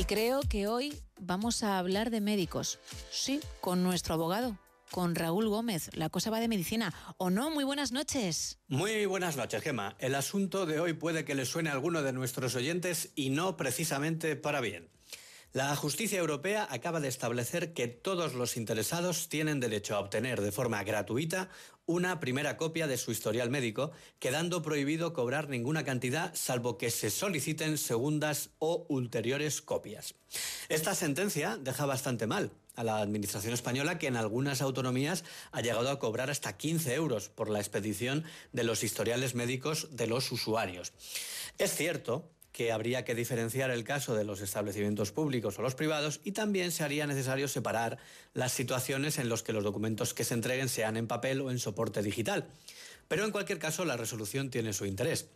Y creo que hoy vamos a hablar de médicos. Sí, con nuestro abogado, con Raúl Gómez. La cosa va de medicina. ¿O no? Muy buenas noches. Muy buenas noches, Gema. El asunto de hoy puede que le suene a alguno de nuestros oyentes y no precisamente para bien. La justicia europea acaba de establecer que todos los interesados tienen derecho a obtener de forma gratuita una primera copia de su historial médico, quedando prohibido cobrar ninguna cantidad salvo que se soliciten segundas o ulteriores copias. Esta sentencia deja bastante mal a la Administración española que en algunas autonomías ha llegado a cobrar hasta 15 euros por la expedición de los historiales médicos de los usuarios. Es cierto que habría que diferenciar el caso de los establecimientos públicos o los privados y también se haría necesario separar las situaciones en las que los documentos que se entreguen sean en papel o en soporte digital. Pero en cualquier caso la resolución tiene su interés.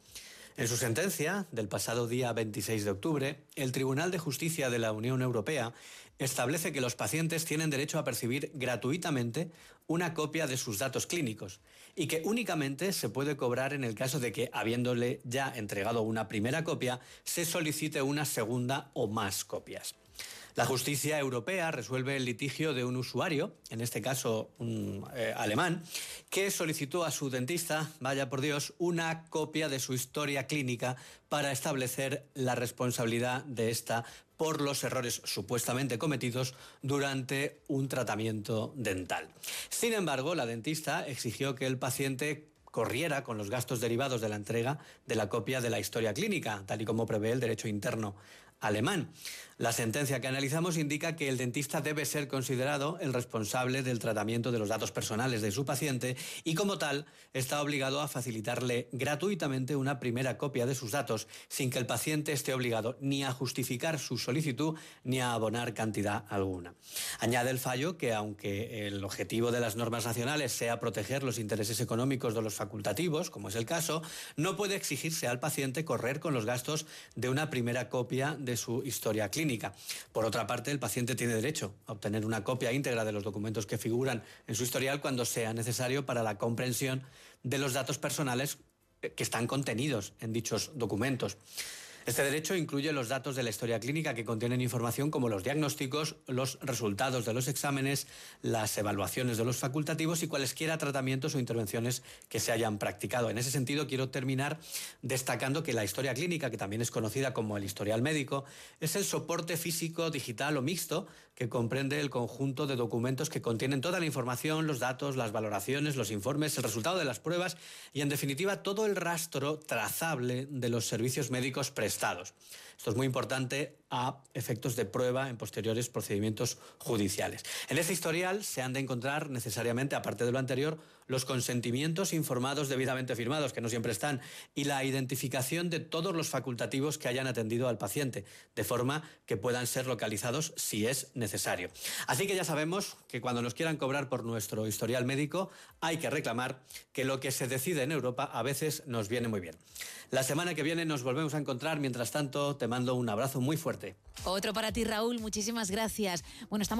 En su sentencia del pasado día 26 de octubre, el Tribunal de Justicia de la Unión Europea establece que los pacientes tienen derecho a percibir gratuitamente una copia de sus datos clínicos y que únicamente se puede cobrar en el caso de que, habiéndole ya entregado una primera copia, se solicite una segunda o más copias. La justicia europea resuelve el litigio de un usuario, en este caso un eh, alemán, que solicitó a su dentista, vaya por Dios, una copia de su historia clínica para establecer la responsabilidad de esta por los errores supuestamente cometidos durante un tratamiento dental. Sin embargo, la dentista exigió que el paciente corriera con los gastos derivados de la entrega de la copia de la historia clínica, tal y como prevé el derecho interno alemán. La sentencia que analizamos indica que el dentista debe ser considerado el responsable del tratamiento de los datos personales de su paciente y como tal está obligado a facilitarle gratuitamente una primera copia de sus datos sin que el paciente esté obligado ni a justificar su solicitud ni a abonar cantidad alguna. Añade el fallo que aunque el objetivo de las normas nacionales sea proteger los intereses económicos de los facultativos, como es el caso, no puede exigirse al paciente correr con los gastos de una primera copia de su historia clínica. Por otra parte, el paciente tiene derecho a obtener una copia íntegra de los documentos que figuran en su historial cuando sea necesario para la comprensión de los datos personales que están contenidos en dichos documentos. Este derecho incluye los datos de la historia clínica que contienen información como los diagnósticos, los resultados de los exámenes, las evaluaciones de los facultativos y cualesquiera tratamientos o intervenciones que se hayan practicado. En ese sentido, quiero terminar destacando que la historia clínica, que también es conocida como el historial médico, es el soporte físico, digital o mixto que comprende el conjunto de documentos que contienen toda la información, los datos, las valoraciones, los informes, el resultado de las pruebas y, en definitiva, todo el rastro trazable de los servicios médicos prestados estados. Esto es muy importante a efectos de prueba en posteriores procedimientos judiciales. En este historial se han de encontrar necesariamente, aparte de lo anterior, los consentimientos informados debidamente firmados, que no siempre están, y la identificación de todos los facultativos que hayan atendido al paciente, de forma que puedan ser localizados si es necesario. Así que ya sabemos que cuando nos quieran cobrar por nuestro historial médico, hay que reclamar que lo que se decide en Europa a veces nos viene muy bien. La semana que viene nos volvemos a encontrar. Mientras tanto, te mando un abrazo muy fuerte. Otro para ti, Raúl. Muchísimas gracias. Bueno, estamos